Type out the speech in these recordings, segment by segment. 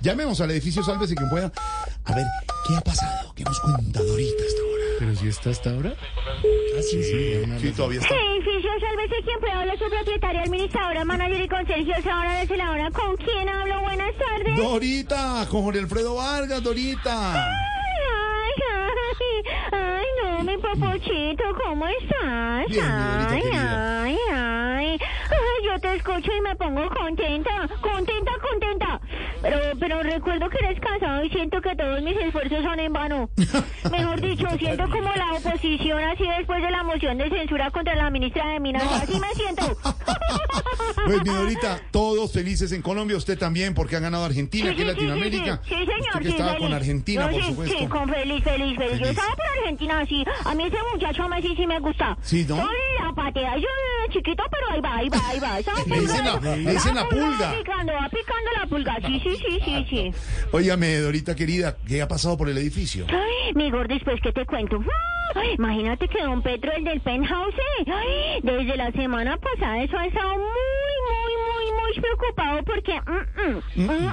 Llamemos al edificio Sálvese quien pueda. A ver, ¿qué ha pasado? ¿Qué nos cuenta Dorita hasta ahora? ¿Pero si está hasta ahora? Ah, sí, sí, sí, todavía está. Edificio, sálvese quien pueda hablar su propietaria, administradora, manager y conserje, ahora desde la hora. ¿Con quién hablo? Buenas tardes. Dorita, con Jorge Alfredo Vargas, Dorita. Ay, ay, ay, no, mi popochito, ¿cómo estás? Bien, mi Dorita ay, querida. ay, ay, ay, yo te escucho y me pongo contenta, recuerdo que eres casado y siento que todos mis esfuerzos son en vano. Mejor dicho, siento como la oposición así después de la moción de censura contra la ministra de Minas. Así me siento. Pues mi Dorita, todos felices en Colombia, usted también, porque ha ganado Argentina, aquí en Sí, sí, sí, Latinoamérica. Sí, sí, señor. Que estaba feliz. con Argentina, por sí, supuesto. Sí, con feliz, feliz, feliz. Yo estaba por Argentina, sí. A mí ese muchacho Messi sí me gusta. Sí, ¿no? La patea. Yo chiquito, pero ahí va, ahí va, ahí va. Esa dicen la- pulga- le dicen la Va pulga. picando, va picando la pulga. Sí, sí, sí, sí, sí. Óigame, Dorita querida, ¿qué ha pasado por el edificio? Ay, mi gordo, después que te cuento. Ay, imagínate que don Petro, el del penthouse, eh, ay, desde la semana pasada eso ha estado muy preocupado porque mm, mm,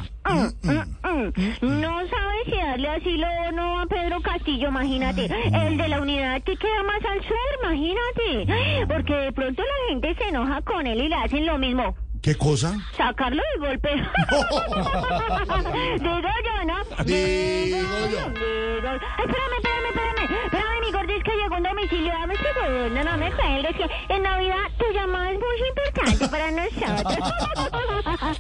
mm, no sabe si darle asilo o no a Pedro Castillo, imagínate. El de la unidad que queda más al sur, imagínate. Porque de pronto la gente se enoja con él y le hacen lo mismo. ¿Qué cosa? Sacarlo de golpe. Digo yo, ¿no? Digo yo. Digo- Ay, espérame, espérame, espérame. Espérame, mi gordis, que llegó un domicilio. Dame este segundo, no me cuelgues. Que en Navidad tu llamada para nosotros.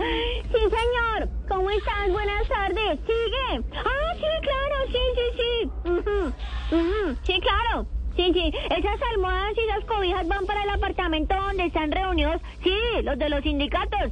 sí, señor. ¿Cómo estás? Buenas tardes. ¿Sigue? Ah, sí, claro. Sí, sí, sí. Ujú, ujú. Sí, claro. Sí, sí, esas almohadas y esas cobijas van para el apartamento donde están reunidos, sí, los de los sindicatos.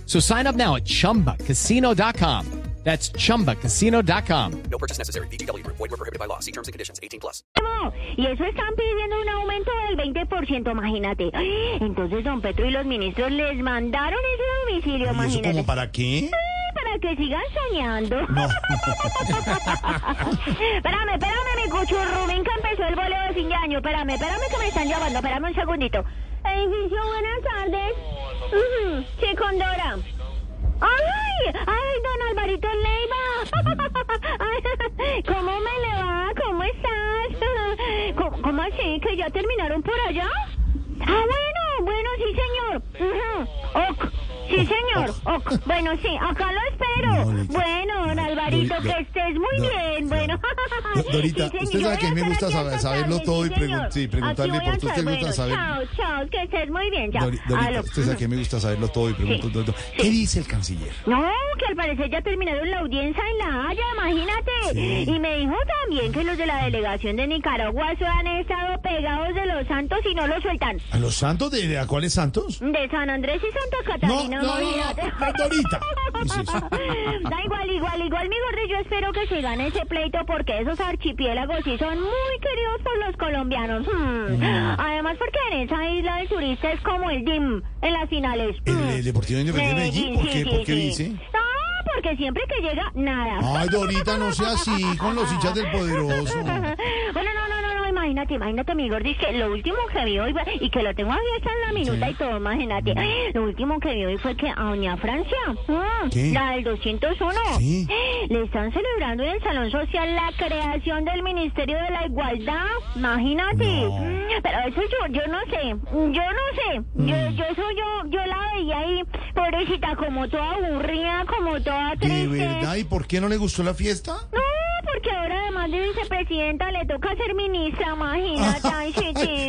So sign up now at chumbacasino.com. That's chumbacasino.com. No purchase necessary. VGW Group. Void were prohibited by law. See terms and conditions. 18 plus. Y eso están pidiendo un aumento del 20%, imagínate. Entonces, don Petro y los ministros les mandaron ese domicilio, ¿Y eso imagínate. como para qué? Para que sigan soñando. No. espérame, espérame, mi cuchurrumín, que empezó el boleo de fin de año. Espérame, espérame que me están llamando. Espérame un segundito. Edificio, buenas tardes. Ujú, Sí, con Dora. ¡Ay! ¡Ay, don Alvarito Leiva! ¿Cómo me le va? ¿Cómo estás? ¿Cómo, cómo así? ¿Que ya terminaron por allá? Ah, bueno, bueno, sí, señor. Ujú. Ok. Sí, señor. Ok. Bueno, sí, acá Dorita. Bueno, don Alvarito, Dori- que estés muy bien. Bueno. Do- Dorita, Sí, usted sabe que a mí me gusta saber- saberlo todo y pregun- sí, preguntarle por qué usted me gusta Bueno, saber. Chao, chao, que estés muy bien. Chao. Dori- Dorita, usted sabe que me gusta saberlo todo y pregunto Sí. todo. ¿Qué dice el canciller? No, que al parecer ya terminaron la audiencia en La Haya, imagínate. Y me dijo también que los de la delegación de Nicaragua se han estado pegados de los santos y no los sueltan. ¿A los santos? ¿De, a cuáles santos? De San Andrés y Santa No, Catalina, no, no, imagínate. no, Dorita. Da igual, igual, igual, mi gordo, yo espero que se gane ese pleito porque esos archipiélagos sí son muy queridos por los colombianos. Hmm. Además, porque en esa isla el turista es como el DIM en las finales. ¿El, Hmm. el Deportivo Independiente de Medellín? ¿Por qué, sí, ¿Por qué sí. dice? No, porque siempre que llega, nada. Ay, Dorita, no sea así con los hinchas del poderoso. imagínate, imagínate, mi gordi, que lo último que vi hoy, y que lo tengo está en la minuta Sí. y todo, imagínate, lo último que vi hoy fue que a doña Francia, mm, ¿Qué? la del 201, Sí. Le están celebrando en el Salón Social la creación del Ministerio de la Igualdad. Imagínate. Pero eso yo, yo no sé. Yo no sé. Yo, yo eso yo, yo la veía ahí, pobrecita, como toda aburrida, como toda ¿De triste. verdad? ¿Y por qué no le gustó la fiesta? No, porque ahora además de vicepresidenta le toca ser ministra, imagínate. Ay,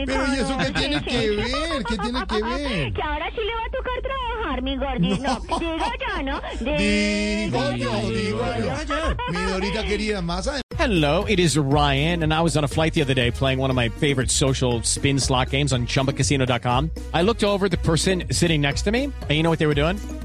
Pero ¿y eso qué tiene que ver? ¿Qué tiene que ver? Que ahora sí le va a tocar trabajar, mi gordito. No, digo yo, ¿no? Digo yo, digo yo. Mi Dorita querida, más. Hello, it is Ryan, and I was on a flight the other day playing one of my favorite social spin slot games on chumbacasino.com. I looked over at the person sitting next to me, and you know what they were doing?